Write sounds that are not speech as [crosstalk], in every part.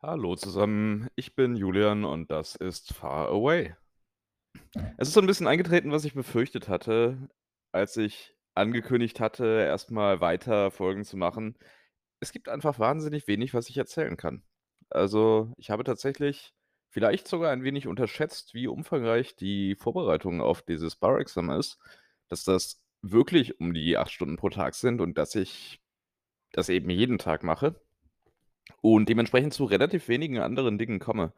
Hallo zusammen, ich bin Julian und das ist Far Away. Es ist so 'n bisschen eingetreten, was ich befürchtet hatte, als ich angekündigt hatte, erst mal weiter Folgen zu machen. Es gibt einfach wahnsinnig wenig, was ich erzählen kann. Also, ich habe tatsächlich vielleicht sogar ein wenig unterschätzt, wie umfangreich die Vorbereitung auf dieses Bar-Examen ist, dass das wirklich um die 8 Stunden pro Tag sind und dass ich das eben jeden Tag mache und dementsprechend zu relativ wenigen anderen Dingen komme.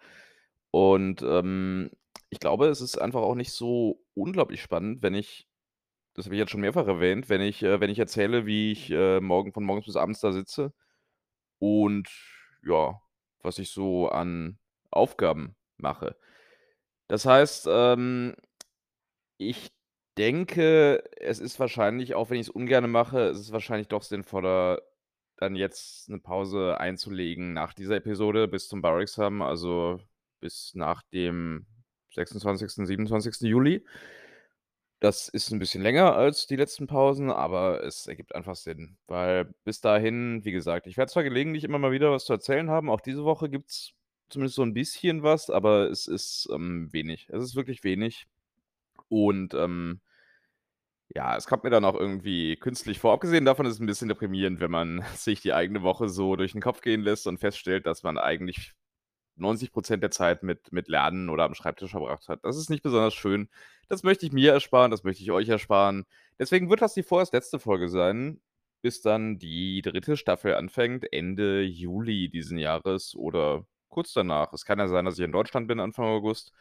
Und, ähm, ich glaube, es ist einfach auch nicht so unglaublich spannend, wenn ich das habe ich jetzt schon mehrfach erwähnt, wenn ich äh, wenn ich erzähle, wie ich, äh, morgen von morgens bis abends da sitze und ja, was ich so an Aufgaben mache. Das heißt, ähm, ich denke, es ist wahrscheinlich, auch wenn ich's ungerne mache es ist wahrscheinlich doch sinnvoller, dann jetzt 'ne Pause einzulegen nach dieser Episode bis zum Bar-Examen, also bis nach dem 26., 27. Juli. Das ist 'n bisschen länger als die letzten Pausen, aber es ergibt einfach Sinn, weil bis dahin, wie gesagt ich werde zwar gelegentlich immer mal wieder was zu erzählen haben, auch diese Woche gibt's zumindest so 'n bisschen was, aber es ist, ähm, wenig. Es ist wirklich wenig und, ähm ja, es kommt mir dann auch irgendwie künstlich vor. Abgesehen davon ist es 'n bisschen deprimierend, wenn man [laughs] sich die eigene Woche so durch 'n Kopf gehen lässt und feststellt, dass man eigentlich 90 % der Zeit mit mit Lernen oder am Schreibtisch verbracht hat. Das ist nicht besonders schön. Das möchte ich mir ersparen, das möchte ich euch ersparen. Deswegen wird das die vorerst letzte Folge sein, bis dann die 3. Staffel anfängt, Ende Juli diesen Jahres oder kurz danach. Es kann ja sein, dass ich in Deutschland bin Anfang August.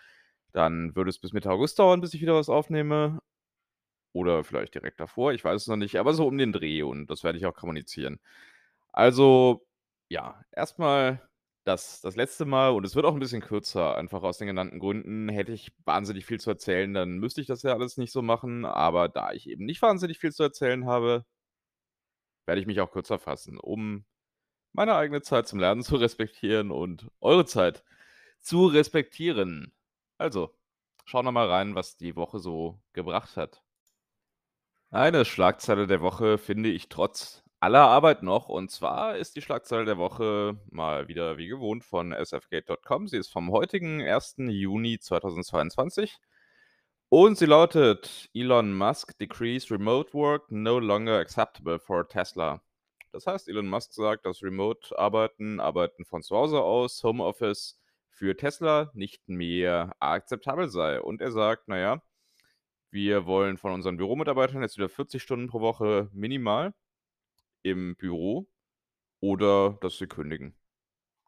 Dann würde es bis Mitte August dauern, bis ich wieder was aufnehme oder vielleicht direkt davor, ich weiß es noch nicht, aber so um den Dreh und das werde ich auch kommunizieren. Also, ja, erst mal das das letzte Mal und es wird auch 'n bisschen kürzer, einfach aus den genannten Gründen. Hätte ich wahnsinnig viel zu erzählen, dann müsste ich das ja alles nicht so machen, aber da ich eben nicht wahnsinnig viel zu erzählen habe werde ich mich auch kürzer fassen, um meine eigene Zeit zum Lernen [laughs] zu respektieren und eure Zeit zu respektieren. Also, schauen wir mal rein, was die Woche so gebracht hat. Eine Schlagzeile der Woche finde ich trotz aller Arbeit noch, und zwar ist die Schlagzeile der Woche mal wieder wie gewohnt von sfgate.com. Sie ist vom heutigen 1. Juni 2022 und sie lautet: „Elon Musk decrees remote work no longer acceptable for Tesla.“ Das heißt, Elon Musk sagt, dass Remote-Arbeiten, Arbeiten von zu Hause aus, Homeoffice für Tesla nicht mehr akzeptabel sei. Und er sagt: „Na ja, wir wollen von unseren Büromitarbeitern jetzt wieder 40 Stunden pro Woche minimal im Büro oder dass sie kündigen.“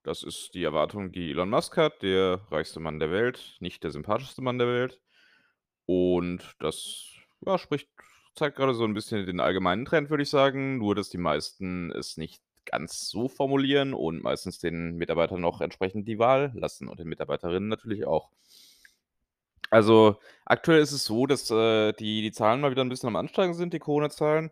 Das ist die Erwartung, die Elon Musk hat, der reichste Mann der Welt, nicht der sympathischste Mann der Welt. Und das, ja, spricht zeigt grade so 'n bisschen den allgemeinen Trend, würde ich sagen, nur dass die meisten es nicht ganz so formulieren und meistens den Mitarbeitern noch entsprechend die Wahl lassen und den Mitarbeiterinnen natürlich auch. Also, aktuell ist es so, dass, äh, die die Zahlen mal wieder 'n bisschen am Ansteigen sind, die Corona-Zahlen.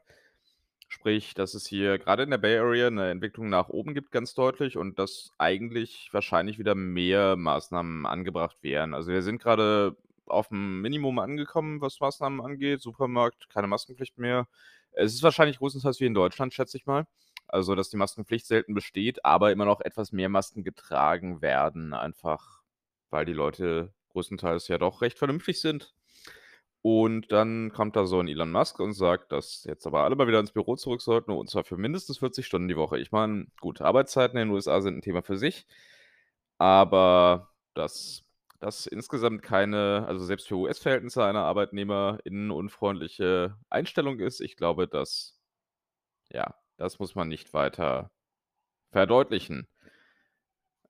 Sprich, dass es hier grade in der Bay Area 'ne Entwicklung nach oben gibt, ganz deutlich und dass eigentlich wahrscheinlich wieder mehr Maßnahmen angebracht wären. Also, wir sind grade auf'm Minimum angekommen, was Maßnahmen angeht. Supermarkt, keine Maskenpflicht mehr. Es ist wahrscheinlich größtenteils wie in Deutschland, schätze ich mal. Also, dass die Maskenpflicht selten besteht, aber immer noch etwas mehr Masken getragen werden, einfach weil die Leute größtenteils ja doch recht vernünftig sind. Und dann kommt da so 'n Elon Musk und sagt, dass jetzt aber alle mal wieder ins Büro zurück sollten und zwar für mindestens 40 Stunden die Woche. Ich meine, gut, Arbeitszeiten in den USA sind 'n Thema für sich, aber dass das insgesamt keine also, selbst für US-Verhältnisse eine arbeitnehmerinnenunfreundliche Einstellung ist, ich glaube, das ja, das muss man nicht weiter verdeutlichen.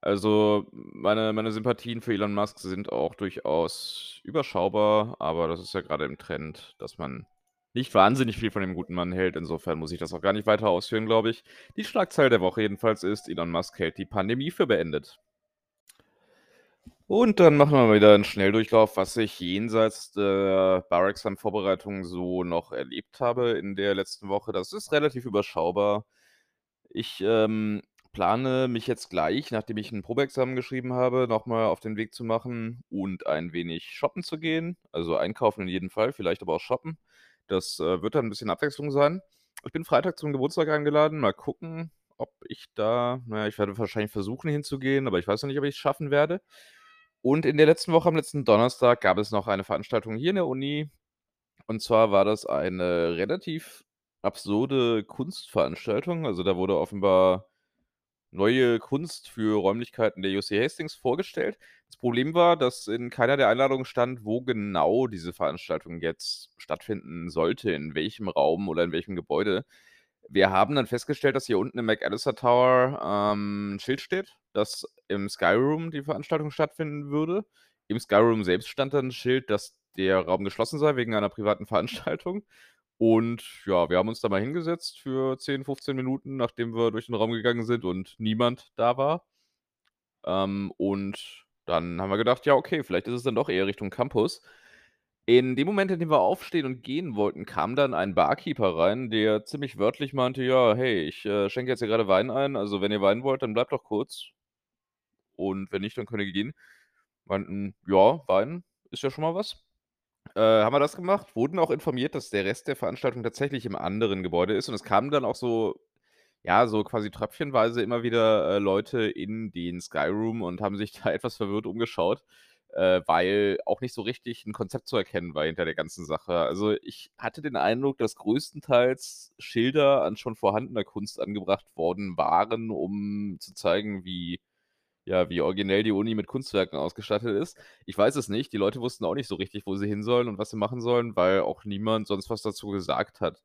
Also, meine meine Sympathien für Elon Musk sind auch durchaus überschaubar, aber das ist ja grade im Trend, dass man nicht wahnsinnig viel von dem guten Mann hält. Insofern muss ich das auch gar nicht weiter ausführen, glaube ich. Die Schlagzeile der Woche jedenfalls ist: „Elon Musk hält die Pandemie für beendet.“ Und dann machen wir wieder 'n Schnelldurchlauf, was ich jenseits der Bar-Examen-Vorbereitung so noch erlebt habe in der letzten Woche. Das ist relativ überschaubar. Ich, ähm, plane mich jetzt gleich, nachdem ich 'n Probeexamen geschrieben habe, noch mal auf den Weg zu machen und ein wenig shoppen zu gehen. Also, einkaufen in jedem Fall, vielleicht aber auch shoppen. Das, äh, wird dann 'n bisschen Abwechslung sein. Ich bin Freitag zum Geburtstag eingeladen, mal gucken, ob ich da na ja, ich werde wahrscheinlich versuchen hinzugehen, aber ich weiß noch nicht, ob ich's schaffen werde. Und in der letzten Woche, am letzten Donnerstag, gab es noch eine Veranstaltung hier in der Uni. Und zwar war das eine relativ absurde Kunstveranstaltung. Also, da wurde offenbar neue Kunst für Räumlichkeiten der UC Hastings vorgestellt. Das Problem war, dass in keiner der Einladungen stand, wo genau diese Veranstaltung jetzt stattfinden sollte, in welchem Raum oder in welchem Gebäude. Wir haben dann festgestellt, dass hier unten im McAllister Tower, ähm, 'n Schild steht, dass im Sky Room die Veranstaltung stattfinden würde. Im Sky Room selbst stand dann 'n Schild, dass der Raum geschlossen sei wegen einer privaten [laughs] Veranstaltung. Und ja, wir haben uns da mal hingesetzt für 10, 15 Minuten, nachdem wir durch den Raum gegangen sind und niemand da war. Ähm, und dann haben wir gedacht: „Ja, okay, vielleicht ist es dann doch eher Richtung Campus.“ In dem Moment, in dem wir aufstehen und gehen wollten, kam dann ein Barkeeper rein, der ziemlich wörtlich meinte: „Ja, hey, ich, äh, schenke jetzt hier grade Wein ein, also wenn ihr Wein wollt, dann bleibt doch kurz. Und wenn nicht, dann könnt ihr gehen.“ Meinten: „Ja, Wein ist ja schon mal was.“ Äh, haben wir das gemacht, wurden auch informiert, dass der Rest der Veranstaltung tatsächlich im anderen Gebäude ist und es kamen dann auch so ja, so quasi tröpfchenweise immer wieder, äh, Leute in den Sky Room und haben sich [laughs] da etwas verwirrt umgeschaut, äh, weil auch nicht so richtig 'n Konzept zu erkennen war hinter der ganzen Sache. Also, ich hatte den Eindruck, dass größtenteils Schilder an schon vorhandener Kunst angebracht worden waren, um zu zeigen, wie ja, wie originell die Uni mit Kunstwerken ausgestattet ist. Ich weiß es nicht. Die Leute wussten auch nicht so richtig, wo sie hin sollen und was sie machen sollen, weil auch niemand sonst was dazu gesagt hat.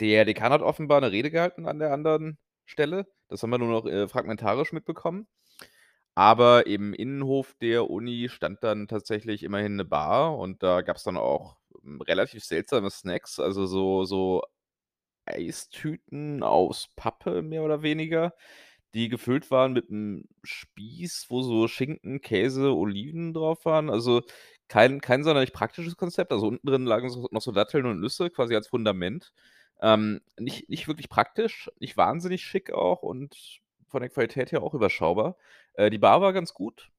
Der Dekan hat offenbar 'ne Rede gehalten an der anderen Stelle. Das haben wir nur noch, äh, fragmentarisch mitbekommen. Aber im Innenhof der Uni stand dann tatsächlich immerhin 'ne Bar und da gab's dann auch, hm, relativ seltsame Snacks, also so so Eistüten aus Pappe mehr oder weniger, die gefüllt waren mit 'nem Spieß, wo so Schinken, Käse, Oliven drauf waren. Also, kein kein sonderlich praktisches Konzept. Also, unten drin lagen so noch so Datteln und Nüsse quasi als Fundament. Ähm, nicht nicht wirklich praktisch, nicht wahnsinnig schick auch und von der Qualität her auch überschaubar. Äh, die Bar war ganz gut.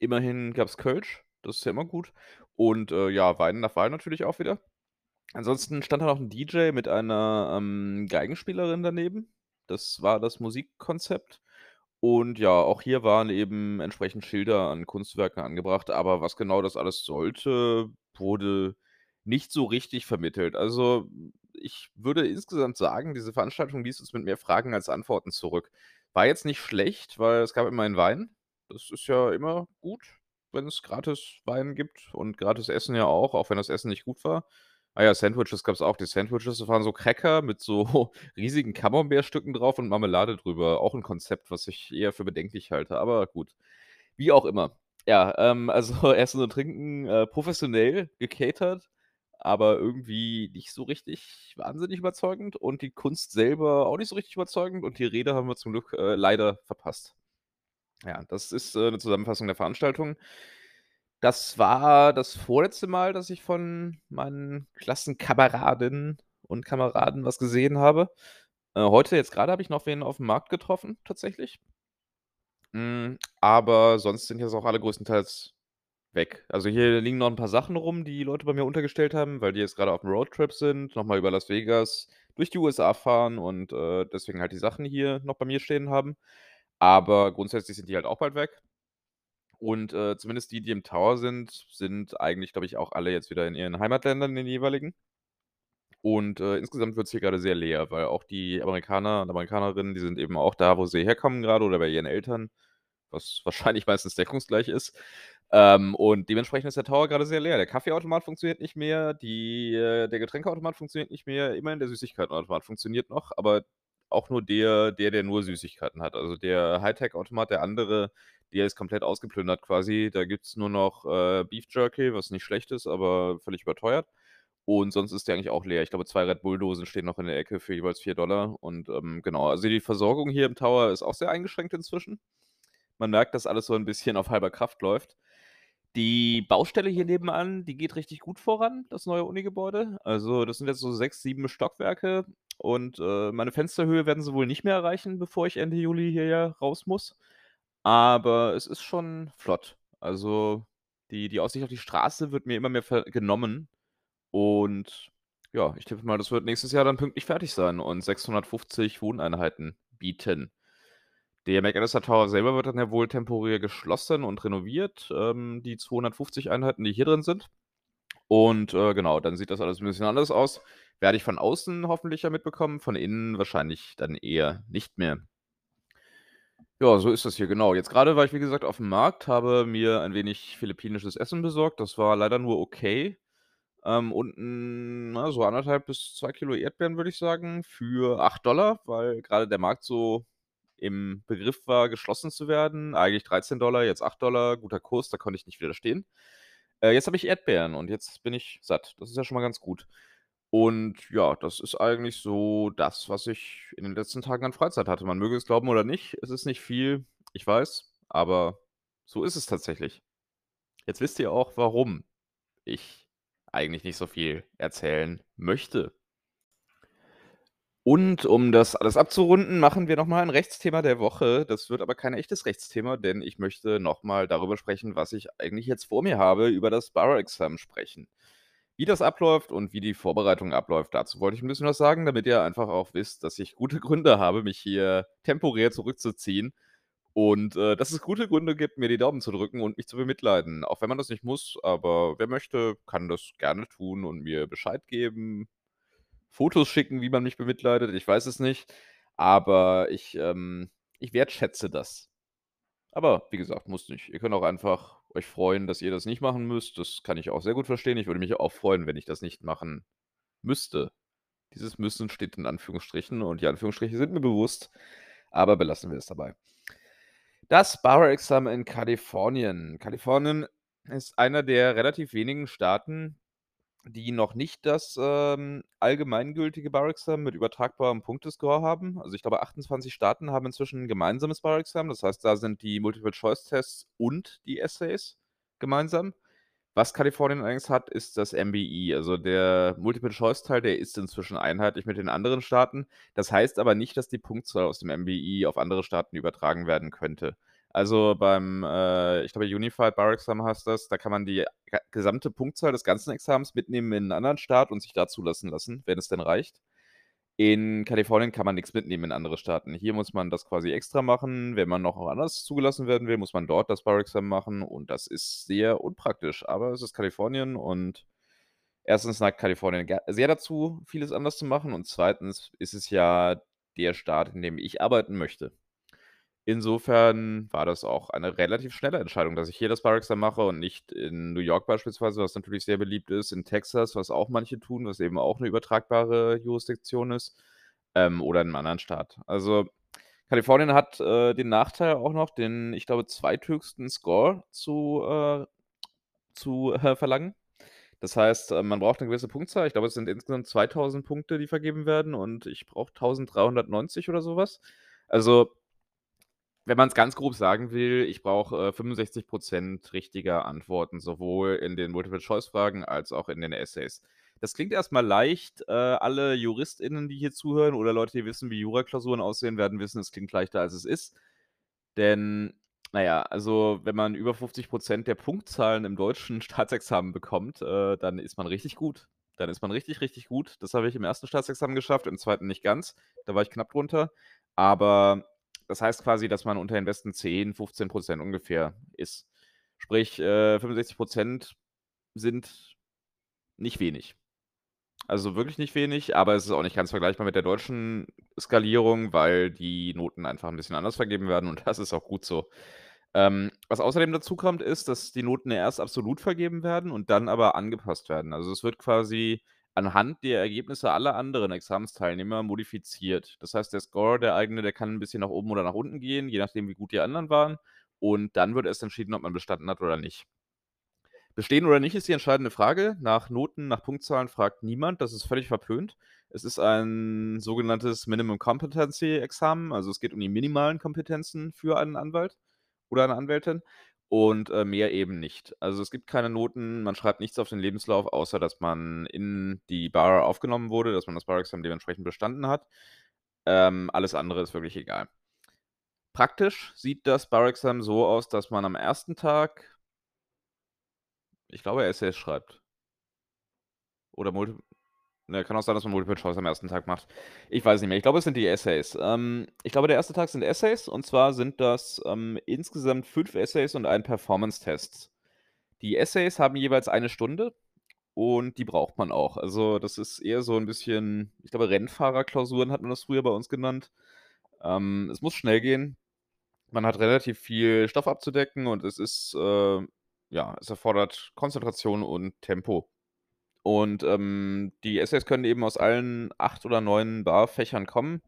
Immerhin gab's Kölsch, das ist ja immer gut. Und, äh, ja, Wein nach Wahl natürlich auch wieder. Ansonsten stand da noch 'n DJ mit einer, ähm, Geigenspielerin daneben. Das war das Musikkonzept. Und ja, auch hier waren eben entsprechend Schilder an Kunstwerken angebracht, aber was genau das alles sollte, wurde nicht so richtig vermittelt. Also, ich würde insgesamt sagen, diese Veranstaltung ließ uns mit mehr Fragen als Antworten zurück. War jetzt nicht schlecht, weil es gab immerhin Wein. Das ist ja immer gut, wenn es gratis Wein gibt und gratis Essen ja auch, auch wenn das Essen nicht gut war. Ah ja, Sandwiches gab's auch. Die Sandwiches, waren so Cracker mit so [laughs] riesigen Camembert-Stücken drauf und Marmelade drüber. Auch 'n Konzept, was ich eher für bedenklich halte, aber gut. Wie auch immer. Ja, ähm, [laughs] also Essen und Trinken, äh, professionell gecatert, aber irgendwie nicht so richtig wahnsinnig überzeugend und die Kunst selber auch nicht so richtig überzeugend und die Rede haben wir zum Glück, äh, leider verpasst. Ja, das ist, äh, 'ne Zusammenfassung der Veranstaltung. Das war das vorletzte Mal, dass ich von meinen Klassenkameradinnen und Kameraden was gesehen habe. Äh, heute jetzt grade habe ich noch wen aufm Markt getroffen tatsächlich. Hm, aber sonst sind jetzt auch alle größtenteils weg. Also, hier liegen noch 'n paar Sachen rum, die Leute bei mir untergestellt haben, weil die jetzt grade aufm Roadtrip sind, noch mal über Las Vegas durch die USA fahren und, äh, deswegen halt die Sachen hier noch bei mir stehen haben. Aber grundsätzlich sind die halt auch bald weg. Und, äh, zumindest die, die im Tower sind, sind eigentlich, glaube ich, auch alle jetzt wieder in ihren Heimatländern, in den jeweiligen. Und, äh, insgesamt wird's hier grade sehr leer, weil auch die Amerikaner und Amerikanerinnen, die sind eben auch da, wo sie herkommen grade oder bei ihren Eltern, was [laughs] wahrscheinlich meistens deckungsgleich ist. Ähm, und dementsprechend ist der Tower grade sehr leer. Der Kaffeeautomat funktioniert nicht mehr, die äh, der Getränkeautomat funktioniert nicht mehr. Immerhin der Süßigkeitenautomat funktioniert noch, aber auch nur der der, der nur Süßigkeiten hat. Also, der Hightech-Automat, der andere, der ist komplett ausgeplündert quasi. Da gibt's nur noch, äh, Beef Jerky, was nicht schlecht ist, aber völlig überteuert. Und sonst ist der eigentlich auch leer. Ich glaube, 2 Red Bull-Dosen stehen noch in der Ecke für jeweils 4 $ und, ähm, genau. Also, die Versorgung hier im Tower ist auch sehr eingeschränkt inzwischen. Man merkt, dass alles so 'n bisschen auf halber Kraft läuft. Die Baustelle hier nebenan, die geht richtig gut voran, das neue Uni-Gebäude. Also, das sind jetzt so 6, 7 Stockwerke und, äh, meine Fensterhöhe werden sie wohl nicht mehr erreichen, bevor ich Ende Juli hierher raus muss. Aber es ist schon flott. Also, die die Aussicht auf die Straße wird mir immer mehr genommen. Und ja, ich tippe mal, das wird nächstes Jahr dann pünktlich fertig sein und 650 Wohneinheiten bieten. Der McAllister Tower selber wird dann ja wohl temporär geschlossen und renoviert, ähm, die 250 Einheiten, die hier drin sind. Und, äh, genau, dann sieht das alles 'n bisschen anders aus. Werde ich von außen hoffentlich ja mitbekommen, von innen wahrscheinlich dann eher nicht mehr. Ja, so ist das hier, genau. Jetzt grade war ich, wie gesagt, aufm Markt, habe mir ein wenig philippinisches Essen besorgt. Das war leider nur okay. Ähm, und na, so 1,5 bis 2 Kilo Erdbeeren, würde ich sagen, für 8 weil grade der Markt so im Begriff war, geschlossen zu werden. Eigentlich 13 jetzt 8 guter Kurs, da konnte ich nicht widerstehen. Äh, jetzt habe ich Erdbeeren und jetzt bin ich satt. Das ist ja schon mal ganz gut. Und ja, das ist eigentlich so das, was ich in den letzten Tagen an Freizeit hatte. Man möge es glauben oder nicht, es ist nicht viel, ich weiß, aber so ist es tatsächlich. Jetzt wisst ihr auch, warum ich eigentlich nicht so viel erzählen möchte. Und um das alles abzurunden, machen wir noch mal ein Rechtsthema der Woche. Das wird aber kein echtes Rechtsthema, denn ich möchte noch mal darüber sprechen, was ich eigentlich jetzt vor mir habe, über das Bar-Examen sprechen. Wie das abläuft und wie die Vorbereitung abläuft, dazu wollte ich 'n bisschen was sagen, damit ihr einfach auch wisst, dass ich gute Gründe [laughs] habe, mich hier temporär zurückzuziehen und, äh, dass es gute Gründe gibt, mir die Daumen zu drücken und mich zu bemitleiden. Auch wenn man das nicht muss, aber wer möchte, kann das gerne tun und mir Bescheid geben, Fotos schicken, wie man mich bemitleidet, ich weiß es nicht, aber ich, ähm ich wertschätze das. Aber wie gesagt, muss nicht. Ihr könnt auch einfach euch freuen, dass ihr das nicht machen müsst. Das kann ich auch sehr gut verstehen. Ich würde mich auch freuen, wenn ich das nicht machen müsste. Dieses „müssen“ steht in Anführungsstrichen und die Anführungsstriche sind mir bewusst, aber belassen wir es dabei. Das Bar-Examen in Kalifornien. Kalifornien ist einer der relativ wenigen Staaten, die noch nicht das, ähm, allgemeingültige Bar-Examen mit übertragbarem Punktescore haben. Also, ich glaube, 28 Staaten haben inzwischen 'n gemeinsames Bar-Examen. Das heißt, da sind die Multiple-Choice-Tests und die Essays gemeinsam. Was Kalifornien allerdings hat, ist das MBE. Also, der Multiple-Choice-Teil, der ist inzwischen einheitlich mit den anderen Staaten. Das heißt aber nicht, dass die Punktzahl aus dem MBE auf andere Staaten übertragen werden könnte. Also, beim, äh, ich glaube, Unified Bar-Exam heißt das, da kann man die gesamte Punktzahl des ganzen Examens mitnehmen in 'n anderen Staat und sich da zulassen lassen, wenn es denn reicht. In Kalifornien kann man nix mitnehmen in andere Staaten. Hier muss man das quasi extra machen. Wenn man noch woanders zugelassen werden will, muss man dort das Bar-Exam machen und das ist sehr unpraktisch. Aber es ist Kalifornien und 1. neigt Kalifornien sehr dazu, vieles anders zu machen und 2. ist es ja der Staat, in dem ich arbeiten möchte. Insofern war das auch eine relativ schnelle Entscheidung, dass ich hier das Bar-Exam mache und nicht in New York beispielsweise, was natürlich sehr beliebt ist, in Texas, was auch manche tun, was eben auch 'ne übertragbare Jurisdiktion ist, ähm, oder in 'nem anderen Staat. Also, Kalifornien hat, äh, den Nachteil auch noch, den, ich glaube, zweithöchsten Score zu, äh zu, äh, verlangen. Das heißt, äh, man braucht 'ne gewisse Punktzahl. Ich glaube, es sind insgesamt 2.000 Punkte, die vergeben werden und ich brauche 1.390 oder so was. Also wenn man's ganz grob sagen will, ich brauche, äh, 65 % richtiger Antworten, sowohl in den Multiple-Choice-Fragen als auch in den Essays. Das klingt erst mal leicht. Äh, alle JuristInnen, die hier zuhören oder Leute, die wissen, wie Juraklausuren aussehen, werden wissen, es klingt leichter, als es ist. Denn, na ja, also, wenn man über 50 % der Punktzahlen im deutschen [laughs] Staatsexamen bekommt, äh, dann ist man richtig gut. Dann ist man richtig, richtig gut. Das habe ich im 1. Staatsexamen geschafft, im 2. nicht ganz. Da war ich knapp drunter. Aber das heißt quasi, dass man unter den besten 10, 15 % ungefähr ist. Sprich, äh, 65 % sind nicht wenig. Also, wirklich nicht wenig, aber es ist auch nicht ganz vergleichbar mit der deutschen Skalierung, weil die Noten einfach 'n bisschen anders vergeben werden und [laughs] das ist auch gut so. Ähm, was außerdem dazukommt, ist, dass die Noten erst absolut vergeben werden und dann aber angepasst werden. Also, es wird quasi anhand der Ergebnisse aller anderen Examensteilnehmer modifiziert. Das heißt, der Score, der eigene, der kann 'n bisschen nach oben oder nach unten gehen, je nachdem, wie gut die anderen waren. Und dann wird erst entschieden, ob man bestanden hat oder nicht. Bestehen oder nicht ist die entscheidende Frage. Nach Noten, nach Punktzahlen fragt niemand. Das ist völlig verpönt. Es ist ein sogenanntes Minimum Competency Examen. Also, es geht um die minimalen Kompetenzen für einen Anwalt oder eine Anwältin und, äh, mehr eben nicht. Also, es gibt keine Noten, man schreibt nichts auf den Lebenslauf, außer dass man in die Bar aufgenommen wurde, dass man das Bar-Examen dementsprechend bestanden hat. Ähm, alles andere ist wirklich egal. Praktisch sieht das Bar-Examen so aus, dass man am 1. Tag ich glaube, Essays schreibt. Oder Multi Ne, kann auch sein, dass man Multiple Choice am ersten Tag macht. Ich weiß nicht mehr. Ich glaube, es sind die Essays. Ähm, ich glaube, der erste Tag sind Essays und zwar sind das, ähm, insgesamt 5 Essays und ein Performance-Test. Die Essays haben jeweils 1 Stunde und die braucht man auch. Also, das ist eher so 'n bisschen ich glaube, Rennfahrerklausuren hat man das früher bei uns genannt. Ähm, es muss schnell gehen. Man hat relativ viel Stoff abzudecken und es ist, äh ja, es erfordert Konzentration und Tempo. Und, ähm, die Essays können eben aus allen 8 oder 9 Bar-Fächern kommen,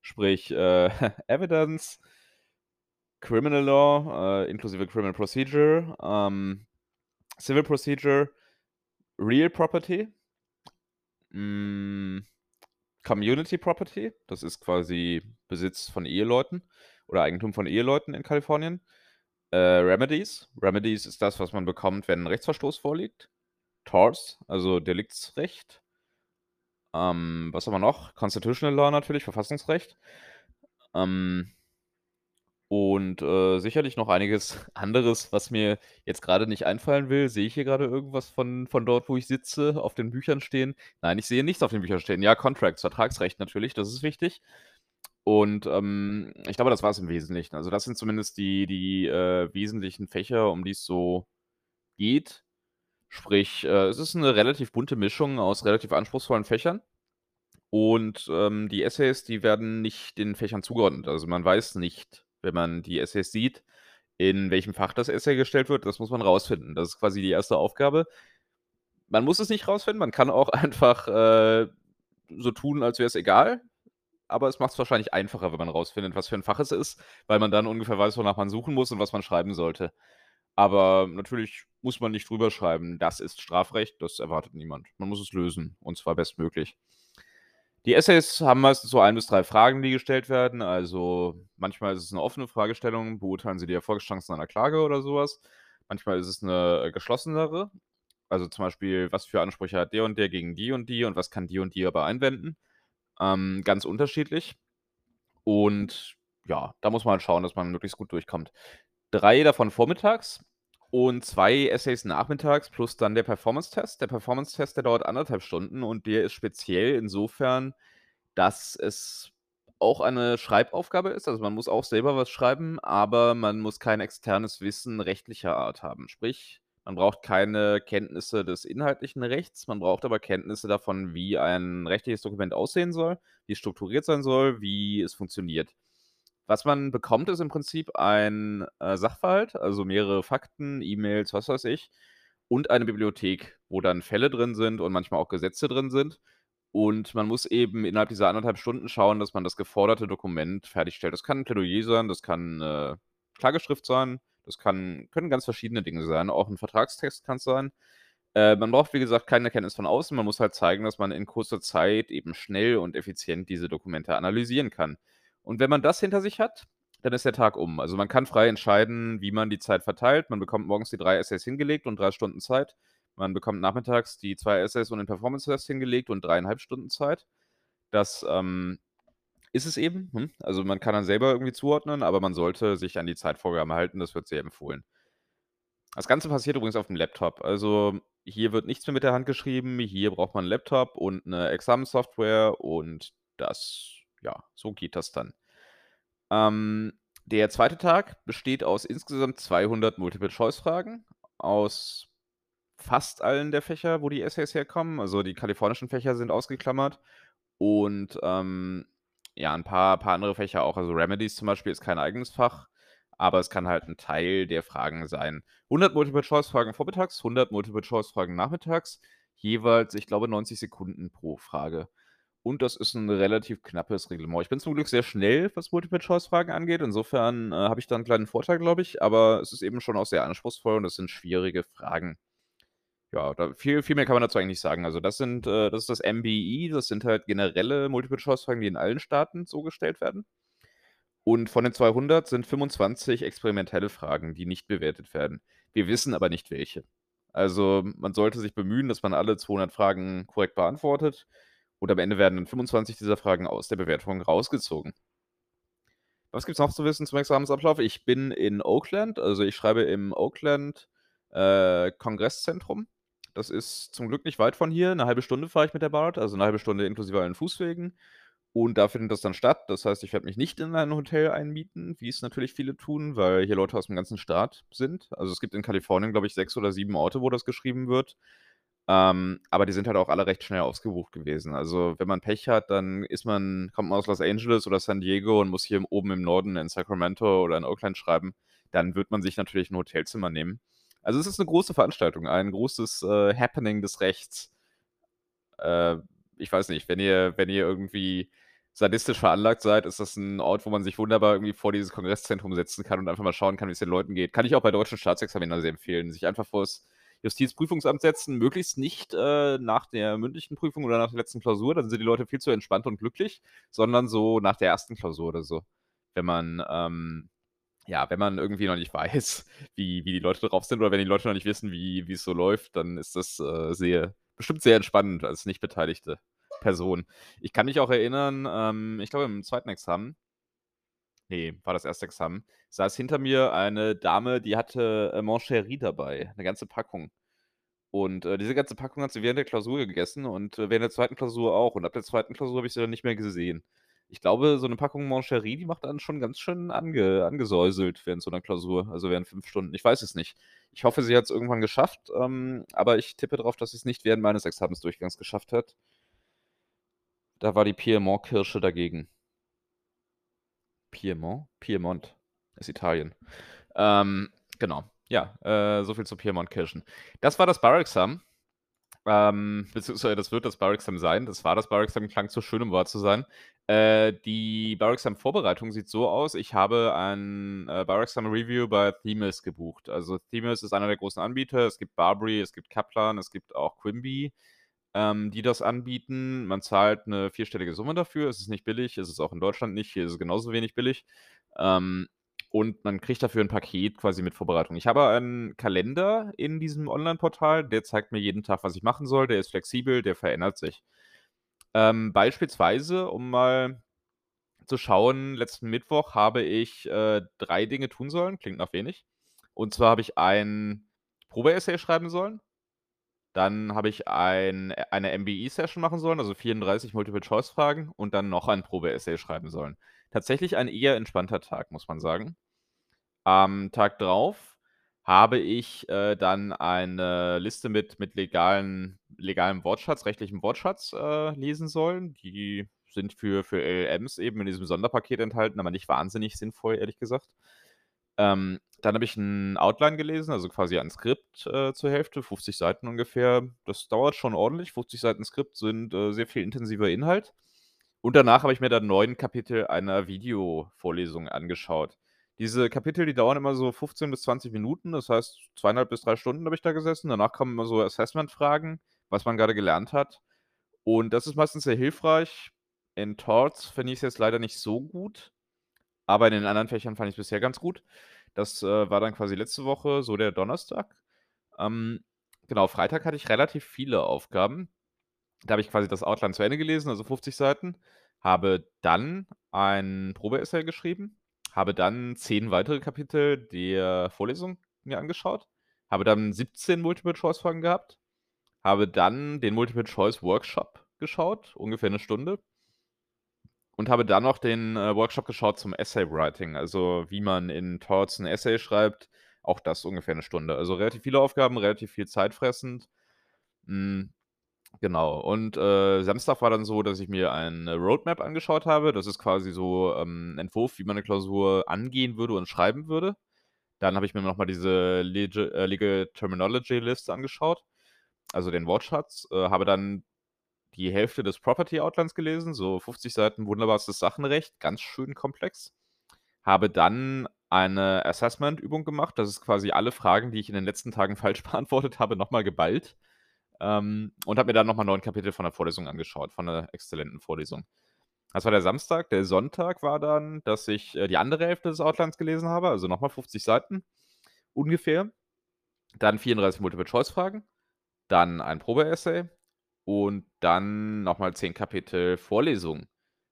sprich, äh, [laughs] Evidence Criminal Law, äh, inklusive Criminal Procedure, ähm, Civil Procedure, Real Property hm, Community Property, das ist quasi Besitz von Eheleuten oder Eigentum von Eheleuten in Kalifornien. Äh, Remedies. Remedies ist das, was man bekommt, wenn 'n Rechtsverstoß vorliegt. Torts, also Deliktsrecht. Ähm, was haben wir noch? Constitutional Law natürlich, Verfassungsrecht. Ähm und, äh, sicherlich noch einiges [laughs] anderes, was mir jetzt grade nicht einfallen will. Sehe ich hier grade irgendwas von von dort, wo ich sitze, auf den Büchern stehen? Nein, ich sehe nichts auf den Büchern stehen. Ja, Contracts, Vertragsrecht natürlich, das ist wichtig. Und, ähm, ich glaube, das war's im Wesentlichen. Also, das sind zumindest die die, äh, wesentlichen Fächer, um die es so geht. Sprich, äh, es ist 'ne relativ bunte Mischung aus relativ anspruchsvollen Fächern. Und, ähm, die Essays, die werden nicht den Fächern zugeordnet. Also, man weiß nicht, wenn man die Essays sieht, in welchem Fach das Essay gestellt wird. Das muss man rausfinden. Das ist quasi die erste Aufgabe. Man muss es nicht rausfinden, man kann auch [laughs] einfach, äh, so tun, als wäre es egal, aber es macht's wahrscheinlich einfacher, wenn man rausfindet, was für 'n Fach es ist, weil man dann ungefähr weiß, wonach man suchen muss und was man schreiben sollte. Aber natürlich muss man nicht drüber schreiben: „Das ist Strafrecht“, das erwartet niemand. Man muss es lösen und zwar bestmöglich. Die Essays haben meistens so 1 bis 3 Fragen, die gestellt werden. Also, manchmal ist es 'ne offene Fragestellung: „Beurteilen Sie die Erfolgschancen einer Klage?“ oder so was. Manchmal ist es 'ne geschlossenere. Also, zum Beispiel: „Was für Ansprüche hat der und der gegen die und die und was kann die und die aber einwenden?“ Ähm, ganz unterschiedlich. Und ja, da muss man halt schauen, dass man möglichst gut durchkommt. 3 davon vormittags und 2 Essays nachmittags plus dann der Performance-Test. Der Performance-Test, der dauert 1 1/2 Stunden und der ist speziell insofern, dass es auch eine Schreibaufgabe ist. Also, man muss auch selber was schreiben, aber man muss kein externes Wissen rechtlicher Art haben. Sprich, man braucht keine Kenntnisse des inhaltlichen Rechts, man braucht aber Kenntnisse davon, wie ein rechtliches Dokument aussehen soll, wie es strukturiert sein soll, wie es funktioniert. Was man bekommt, ist im Prinzip ein, äh, Sachverhalt, also mehrere Fakten, E-Mails, was weiß ich, und eine Bibliothek, wo dann Fälle drin sind und manchmal auch Gesetze drin sind. Und man muss eben innerhalb dieser 1 1/2 Stunden schauen, dass man das geforderte Dokument fertigstellt. Das kann 'n Plädoyer sein, das kann 'ne Klageschrift sein, das kann können ganz verschiedene Dinge sein. Auch 'n Vertragstext kann's sein. Äh, man braucht, wie gesagt, keine Kenntnis von außen. Man muss halt zeigen, dass man in kurzer Zeit eben schnell und effizient diese Dokumente analysieren kann. Und wenn man das hinter sich hat, dann ist der Tag um. Also, man kann frei entscheiden, wie man die Zeit verteilt. Man bekommt morgens die 3 Essays hingelegt und 3 Stunden Zeit. Man bekommt nachmittags die 2 Essays und den Performance-Test hingelegt und 3 1/2 Stunden Zeit. Das, ähm, ist es eben, hm? Also, man kann dann selber irgendwie zuordnen, aber man sollte sich an die Zeitvorgaben halten, das wird sehr empfohlen. Das Ganze passiert übrigens auf'm Laptop. Also, hier wird nichts mehr mit der Hand geschrieben. Hier braucht man 'n Laptop und 'ne Examenssoftware und das ja, so geht das dann. Ähm, der 2. Tag besteht aus insgesamt 200 Multiple-Choice-Fragen aus fast allen der Fächer, wo die Essays herkommen. Also, die kalifornischen Fächer sind ausgeklammert und, ähm, ja, 'n paar paar andere Fächer auch. Also, Remedies zum Beispiel ist kein eigenes Fach, aber es kann halt 'n Teil der Fragen sein. 100 Multiple-Choice-Fragen vormittags, 100 Multiple-Choice-Fragen nachmittags, jeweils, ich glaube, 90 Sekunden pro Frage. Und das ist 'n relativ knappes Reglement. Ich bin zum Glück sehr schnell, was Multiple-Choice-Fragen angeht. Insofern, äh, habe ich da 'n kleinen Vorteil, glaube ich, aber es ist eben schon auch sehr anspruchsvoll und das sind schwierige Fragen. Ja, da viel viel mehr kann man dazu eigentlich nicht sagen. Also, das sind äh, das ist das MBE, das sind halt generelle Multiple-Choice-Fragen, die in allen Staaten so gestellt werden. Und von den 200 sind 25 experimentelle Fragen, die nicht bewertet werden. Wir wissen aber nicht welche. Also, man sollte sich bemühen, dass man alle 200 Fragen korrekt beantwortet und am Ende werden dann 25 dieser Fragen aus der Bewertung rausgezogen. Was gibt's noch zu wissen zum Examensablauf? Ich bin in Oakland, also, ich schreibe im Oakland, äh, Kongresszentrum. Das ist zum Glück nicht weit von hier. 'Ne halbe Stunde fahre ich mit der BART, also 'ne halbe Stunde inklusive allen Fußwegen. Und da findet das dann statt. Das heißt, ich werde mich nicht in ein Hotel einmieten, wie es natürlich viele tun, weil hier Leute aus'm ganzen Staat sind. Also, es gibt in Kalifornien, glaube ich, 6 oder 7 Orte, wo das geschrieben wird. Ähm, aber die sind halt auch alle recht schnell ausgebucht gewesen. Also, wenn man Pech hat, dann ist man kommt man aus Los Angeles oder San Diego und muss hier oben im Norden in Sacramento oder in Oakland schreiben, dann wird man sich natürlich 'n Hotelzimmer nehmen. Also, es ist 'ne große Veranstaltung, ein großes, äh, Happening des Rechts. Äh, ich weiß nicht, wenn ihr wenn ihr irgendwie sadistisch veranlagt seid, ist das 'n Ort, wo man sich wunderbar irgendwie vor dieses Kongresszentrum setzen kann und einfach mal schauen kann, wie's den Leuten geht. Kann ich auch bei deutschen Staatsexaminern sehr empfehlen, sich einfach vors Justizprüfungsamt setzen, möglichst nicht, äh, nach der mündlichen Prüfung oder nach der letzten Klausur, dann sind die Leute viel zu entspannt und glücklich, sondern so nach der 1. Klausur oder so. Wenn man, ähm ja, wenn man irgendwie noch nicht [laughs] weiß, wie wie die Leute drauf sind oder wenn die Leute noch nicht wissen, wie wie's so läuft, dann ist das, äh, sehr bestimmt sehr entspannend als nicht beteiligte Person. Ich kann mich auch erinnern, ähm, ich glaube im 2. Examen ne, war das 1. Examen, saß hinter mir eine Dame, die hatte, äh, Moncherie dabei, 'ne ganze Packung. Und, äh, diese ganze Packung hat sie während der Klausur gegessen und, äh, während der 2. Klausur auch. Und ab der 2. Klausur habe ich sie dann nicht mehr gesehen. Ich glaube, so 'ne Packung Moncherie, die macht einen schon ganz schön ange angesäuselt während so 'ner Klausur, also während 5 Stunden. Ich weiß es nicht. Ich hoffe, sie hat's irgendwann geschafft, ähm, aber ich tippe drauf, dass sie's nicht während meines Examensdurchgangs geschafft hat. Da war die Piemont-Kirsche dagegen. Piemont? Piemont ist Italien. Ähm, genau. Ja, äh, so viel zu Piemont-Kirschen. Das war das Bar-Examen. Ähm, beziehungsweise das wird das Bar-Examen sein. Das war das Bar-Examen, klang zu schön, um wahr zu sein. Äh, die Bar-Examen-Vorbereitung sieht so aus: Ich habe ein, äh, Bar-Examen-Review bei Themis gebucht. Also, Themis ist einer der großen Anbieter. Es gibt Barbary, es gibt Kaplan, es gibt auch Quimby, ähm, die das anbieten. Man zahlt 'ne vierstellige Summe dafür. Es ist nicht billig, es ist auch in Deutschland nicht. Hier ist es genauso wenig billig. Ähm, und man kriegt dafür 'n Paket quasi mit Vorbereitung. Ich habe einen Kalender in diesem Onlineportal, der zeigt mir jeden Tag, was ich machen soll. Der ist flexibel, der verändert sich. Ähm, beispielsweise, um mal zu schauen, letzten Mittwoch habe ich, äh, 3 Dinge tun sollen, klingt nach wenig. Und zwar habe ich ein Probeessay schreiben sollen. Dann habe ich ein eine MBE-Session machen sollen, also 34 Multiple-Choice-Fragen und dann noch ein Probeessay schreiben sollen. Tatsächlich ein eher entspannter Tag, muss man sagen. Am Tag drauf habe ich, äh, dann eine Liste mit mit legalen legalem Wortschatz, rechtlichem Wortschatz, äh, lesen sollen. Die sind für für LLMs eben in diesem Sonderpaket enthalten, aber nicht wahnsinnig sinnvoll, ehrlich gesagt. Ähm, dann habe ich 'n Outline gelesen, also quasi ein Skript, äh, zur Hälfte, 50 Seiten ungefähr. Das dauert schon ordentlich. 50 Seiten Skript sind, äh, sehr viel intensiver Inhalt. Und danach habe ich mir dann 9 Kapitel einer Videovorlesung angeschaut. Diese Kapitel, die dauern immer so 15 bis 20 Minuten. Das heißt, 2,5 bis 3 Stunden habe ich da gesessen. Danach kommen immer so Assessment-Fragen, was man grade gelernt hat. Und das ist meistens sehr hilfreich. In Torts finde ich's jetzt leider nicht so gut, aber in den anderen Fächern fand ich's bisher ganz gut. Das, äh, war dann quasi letzte Woche, so der Donnerstag. Ähm, genau, Freitag hatte ich relativ viele Aufgaben. Da habe ich quasi das Outline zu Ende gelesen, also 50 Seiten, habe dann ein Probeessay geschrieben, habe dann 10 weitere Kapitel der Vorlesung mir angeschaut, habe dann 17 Multiple-Choice-Fragen gehabt, habe dann den Multiple-Choice-Workshop geschaut, ungefähr 'ne Stunde und habe dann noch den, äh, Workshop geschaut zum Essay-Writing, also wie man in Torts 'n Essay schreibt, auch das ungefähr 'ne Stunde. Also relativ viele Aufgaben, relativ viel zeitfressend. Hm, genau. Und, äh, Samstag war dann so, dass ich mir eine Roadmap angeschaut habe. Das ist quasi so, ähm, 'n Entwurf, wie man 'ne Klausur angehen würde und schreiben würde. Dann habe ich mir noch mal diese äh, Legal Terminology List angeschaut, also den Wortschatz, äh, habe dann die Hälfte des Property Outlines gelesen, so 50 Seiten wunderbarstes Sachenrecht, ganz schön komplex. Habe dann eine Assessment-Übung gemacht. Das ist quasi alle Fragen, die ich in den letzten Tagen [laughs] falsch beantwortet habe, noch mal geballt. Ähm, und habe mir dann noch mal 9 Kapitel von der Vorlesung angeschaut, von 'ner exzellenten Vorlesung. Das war der Samstag. Der Sonntag war dann, dass ich, äh, die andere Hälfte des Outlines gelesen habe, also noch mal 50 Seiten ungefähr. Dann 34 Multiple-Choice-Fragen, dann ein Probeessay und dann noch mal 10 Kapitel Vorlesung.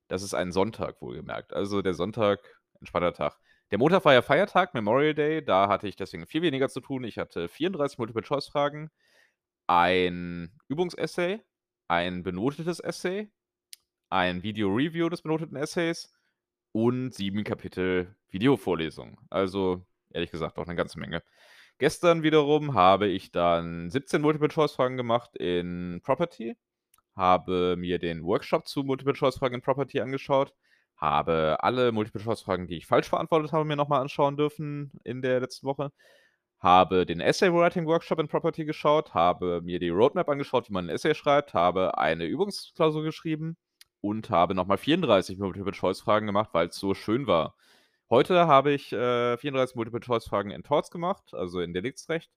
Das ist ein Sonntag wohlgemerkt. Also, der Sonntag, entspannter Tag. Der Montag war ja Feiertag, Memorial Day, da hatte ich deswegen viel weniger zu tun. Ich hatte 34 Multiple-Choice-Fragen ein Übungsessay, ein benotetes Essay, ein Video-Review des benoteten Essays und 7 Kapitel Videovorlesung. Also, ehrlich gesagt, auch 'ne ganze Menge. Gestern wiederum habe ich dann 17 Multiple-Choice-Fragen gemacht in Property, habe mir den Workshop zu Multiple-Choice-Fragen in Property angeschaut, habe alle Multiple-Choice-Fragen, die ich falsch beantwortet habe, mir noch mal anschauen dürfen in der letzten Woche, habe den Essay-Writing-Workshop in Property geschaut, habe mir die Roadmap angeschaut, wie man 'n Essay schreibt, habe eine Übungsklausur geschrieben und habe noch mal 34 Multiple-Choice-Fragen gemacht, weil's so schön war. Heute habe ich, äh, 34 Multiple-Choice-Fragen in Torts gemacht, also in Deliktsrecht,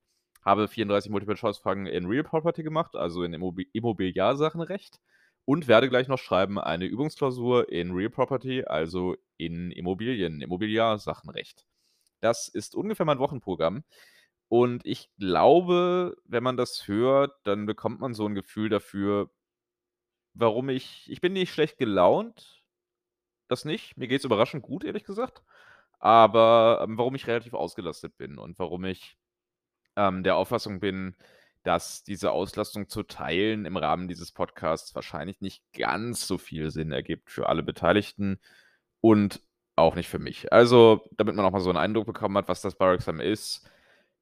habe 34 Multiple-Choice-Fragen in Real Property gemacht, also in Immobi Immobiliarsachenrecht. Und werde gleich noch schreiben eine Übungsklausur in Real Property, also in Immobilien Immobiliarsachenrecht. Das ist ungefähr mein Wochenprogramm. Und ich glaube, wenn man das hört, dann bekommt man so 'n Gefühl dafür warum ich ich bin nicht schlecht gelaunt, das nicht. Mir geht's überraschend gut, ehrlich gesagt, aber, ähm, warum ich relativ ausgelastet bin und warum ich, ähm, der Auffassung bin, dass diese Auslastung zu teilen im Rahmen dieses Podcasts wahrscheinlich nicht ganz so viel Sinn ergibt für alle Beteiligten und auch nicht für mich. Also, damit man auch mal so 'n Eindruck bekommen hat, was das Bar-Examen ist,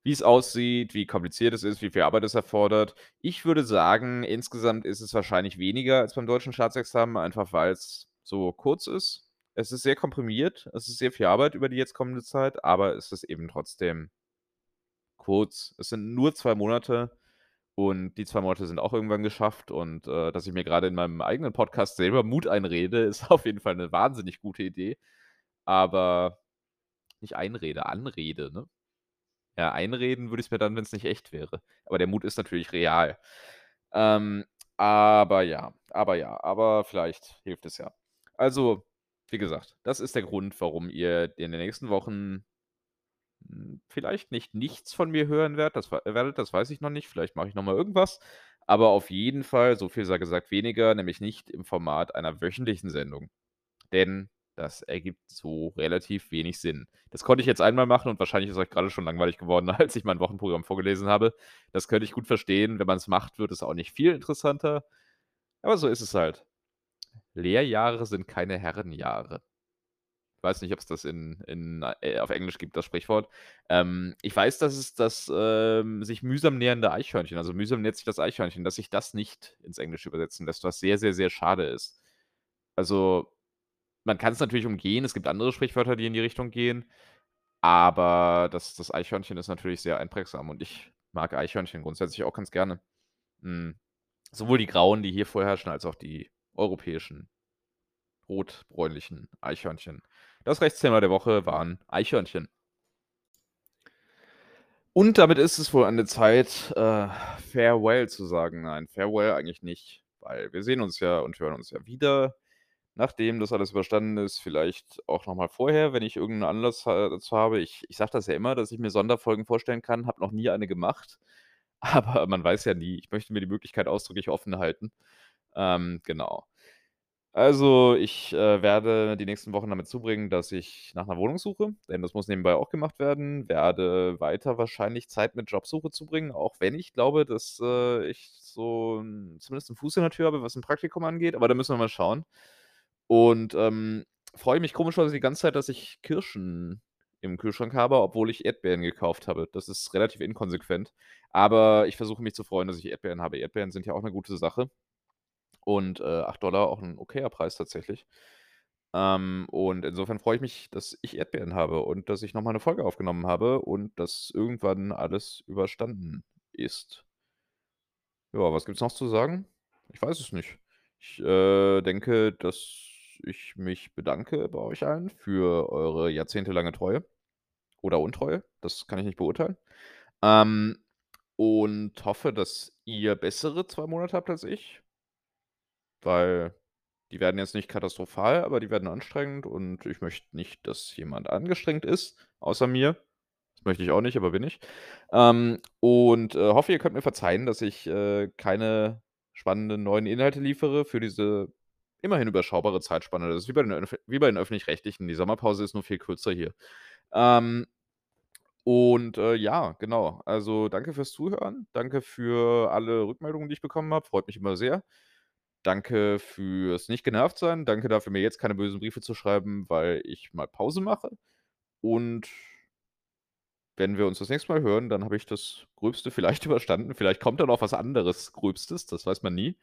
wie's aussieht, wie kompliziert es ist, wie viel Arbeit es erfordert. Ich würde sagen, insgesamt ist es wahrscheinlich weniger als beim deutschen Staatsexamen, einfach weil's so kurz ist. Es ist sehr komprimiert, es ist sehr viel Arbeit über die jetzt kommende Zeit, aber es ist eben trotzdem kurz. Es sind nur 2 Monate und die 2 Monate sind auch irgendwann geschafft und, äh, dass ich mir grade in meinem eigenen Podcast selber Mut einrede, [laughs] ist auf jeden Fall 'ne wahnsinnig gute Idee, aber nicht einrede, anrede, ne? Ja, einreden würde ich's mir dann, wenn's nicht echt wäre, aber der Mut ist natürlich real. Ähm, aber ja aber ja aber vielleicht hilft es ja. Also, wie gesagt, das ist der Grund, warum ihr in den nächsten Wochen hm, vielleicht nicht nichts von mir hören werdet das werdet, das weiß ich noch nicht. Vielleicht mache ich noch mal irgendwas, aber auf jeden Fall, so viel sei gesagt, weniger, nämlich nicht im Format einer wöchentlichen Sendung, denn das ergibt so relativ wenig Sinn. Das konnte ich jetzt einmal machen und wahrscheinlich ist euch grade schon langweilig geworden, [laughs] als ich mein Wochenprogramm vorgelesen habe. Das könnte ich gut verstehen. Wenn man's macht, wird es auch nicht viel interessanter, aber so ist es halt. Lehrjahre sind keine Herrenjahre. Weiß nicht, ob's das in in äh, auf Englisch gibt, das Sprichwort. Ähm, ich weiß, dass es das, ähm, sich mühsam nähernde Eichhörnchen also mühsam nähert sich das Eichhörnchen, dass sich das nicht ins Englische übersetzen lässt, was sehr, sehr, sehr schade ist. Also, man kann's natürlich umgehen. Es gibt andere Sprichwörter, die in die Richtung gehen, aber das das Eichhörnchen ist natürlich sehr einprägsam und ich mag Eichhörnchen grundsätzlich auch ganz gerne. Hm, sowohl die grauen, die hier vorherrschen, als auch die europäischen rot-bräunlichen Eichhörnchen. Das Rechtsthema der Woche waren Eichhörnchen. Und damit ist es wohl an der Zeit, äh, Farewell zu sagen. Nein, Farewell eigentlich nicht, weil wir sehen uns ja und hören uns ja wieder, nachdem das alles überstanden ist, vielleicht auch noch mal vorher, wenn ich irgend 'n Anlass dazu habe. Ich ich sage das ja immer, dass ich mir Sonderfolgen vorstellen kann, habe noch nie eine gemacht, [laughs] aber man weiß ja nie. Ich möchte mir die Möglichkeit ausdrücklich offen halten. Ähm, genau. Also, ich, äh, werde die nächsten Wochen damit zubringen, dass ich nach 'ner Wohnung suche, denn das muss nebenbei auch gemacht werden, werde weiter wahrscheinlich Zeit mit Jobsuche zubringen, auch wenn ich glaube, dass, äh, ich so 'n zumindest 'n Fuß in der Tür habe, was 'n Praktikum angeht, aber da müssen wir mal schauen. Und, ähm, freue mich komischerweise die ganze Zeit, dass ich Kirschen im Kühlschrank habe, obwohl ich Erdbeeren gekauft habe. Das ist relativ inkonsequent, aber ich versuche mich zu freuen, dass ich Erdbeeren habe. Erdbeeren sind ja auch 'ne gute Sache und, äh, 8 auch 'n okayer Preis tatsächlich. Ähm, und insofern freue ich mich, dass ich Erdbeeren habe und dass ich noch mal 'ne Folge aufgenommen habe und dass irgendwann alles überstanden ist. Ja, was gibt's noch zu sagen? Ich weiß es nicht. Ich, äh, denke, dass ich mich bedanke bei euch allen für eure jahrzehntelange Treue oder Untreue, das kann ich nicht beurteilen. Ähm, und hoffe, dass ihr bessere 2 Monate habt als ich weil die werden jetzt nicht katastrophal, aber die werden anstrengend und ich möchte nicht, dass jemand angestrengt ist, außer mir. Das möchte ich auch nicht, aber bin ich. Ähm, und, äh, hoffe, ihr könnt mir verzeihen, dass ich, äh, keine spannenden neuen Inhalte liefere für diese immerhin überschaubare Zeitspanne. Das ist wie bei den bei den Öffentlich-Rechtlichen. Die Sommerpause ist nur viel kürzer hier. Ähm Und, äh, ja, genau. Also, danke fürs Zuhören. Danke für alle Rückmeldungen, die ich bekommen habe. Freut mich immer sehr. Danke fürs Nicht-Genervt-Sein. Danke dafür, mir jetzt keine bösen Briefe zu schreiben, weil ich mal Pause mache. Und wenn wir uns das nächste Mal hören, dann habe ich das Gröbste [laughs] vielleicht überstanden. Vielleicht kommt da noch was anderes Gröbstes, das weiß man nie.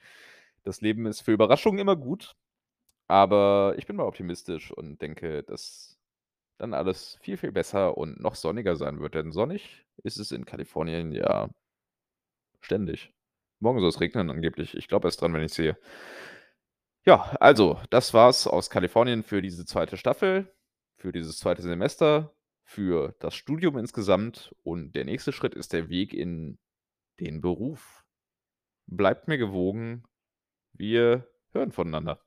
Das Leben ist für Überraschungen immer gut, aber ich bin mal optimistisch und denke, dass dann alles viel, viel besser und noch sonniger sein wird, denn sonnig ist es in Kalifornien ja ständig. Morgen soll es regnen angeblich. Ich glaube erst dran, wenn ich's sehe. Ja, also, das war's aus Kalifornien für diese 2. Staffel, für dieses 2. Semester, für das Studium insgesamt und der nächste Schritt ist der Weg in den Beruf. Bleibt mir gewogen. Wir hören voneinander.